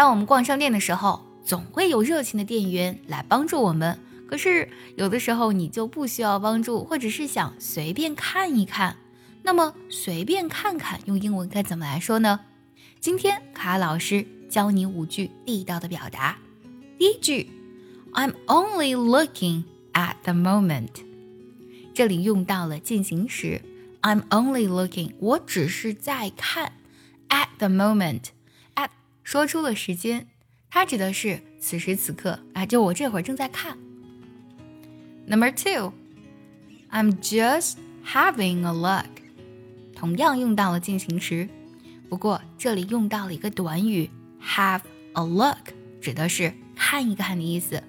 当我们逛商店的时候，总会有热情的店员来帮助我们。可是有的时候你就不需要帮助，或者是想随便看一看。那么随便看看用英文该怎么来说呢？今天卡老师教你五句地道的表达。第一句，I'm only looking at the moment。这里用到了进行时，I'm only looking，我只是在看。At the moment 说出了时间，它指的是此时此刻啊，就我这会儿正在看。Number two，I'm just having a look，同样用到了进行时，不过这里用到了一个短语 have a look，指的是看一看的意思。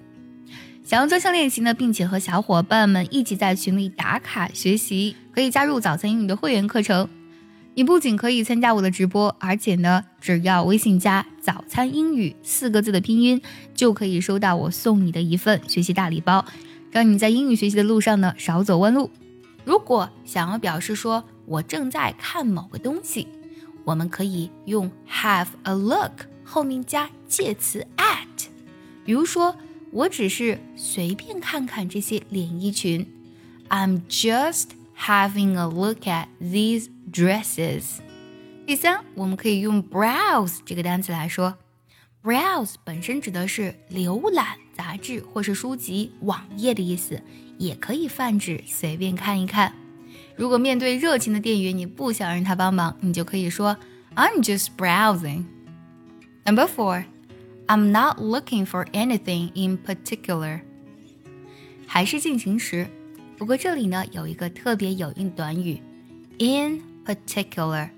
想要专项练习呢，并且和小伙伴们一起在群里打卡学习，可以加入早餐英语的会员课程。你不仅可以参加我的直播，而且呢，只要微信加“早餐英语”四个字的拼音，就可以收到我送你的一份学习大礼包。让你在英语学习的路上呢少走弯路。如果想要表示说我正在看某个东西，我们可以用 have a look 后面加介词 at。比如说，我只是随便看看这些连衣裙。I'm just having a look at these dresses。第三，我们可以用 browse 这个单词来说。browse 本身指的是浏览杂志或是书籍网页的意思，也可以泛指随便看一看。如果面对热情的店员，你不想让他帮忙，你就可以说 I'm just browsing. Number four, I'm not looking for anything in particular. 还是进行时，不过这里呢有一个特别有用的短语 in particular.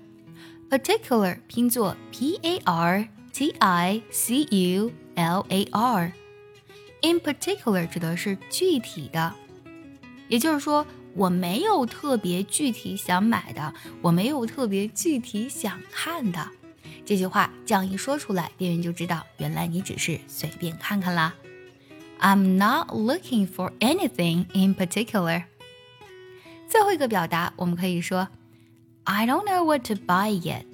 Particular 拼作 p a r。T I C U L A R，in particular 指的是具体的，也就是说，我没有特别具体想买的，我没有特别具体想看的。这句话这样一说出来，店员就知道，原来你只是随便看看啦。I'm not looking for anything in particular。最后一个表达，我们可以说，I don't know what to buy yet。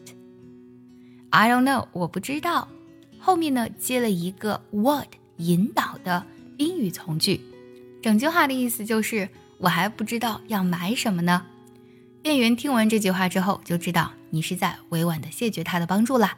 I don't know，我不知道。后面呢接了一个 what 引导的宾语从句，整句话的意思就是我还不知道要买什么呢。店员听完这句话之后就知道你是在委婉的谢绝他的帮助了。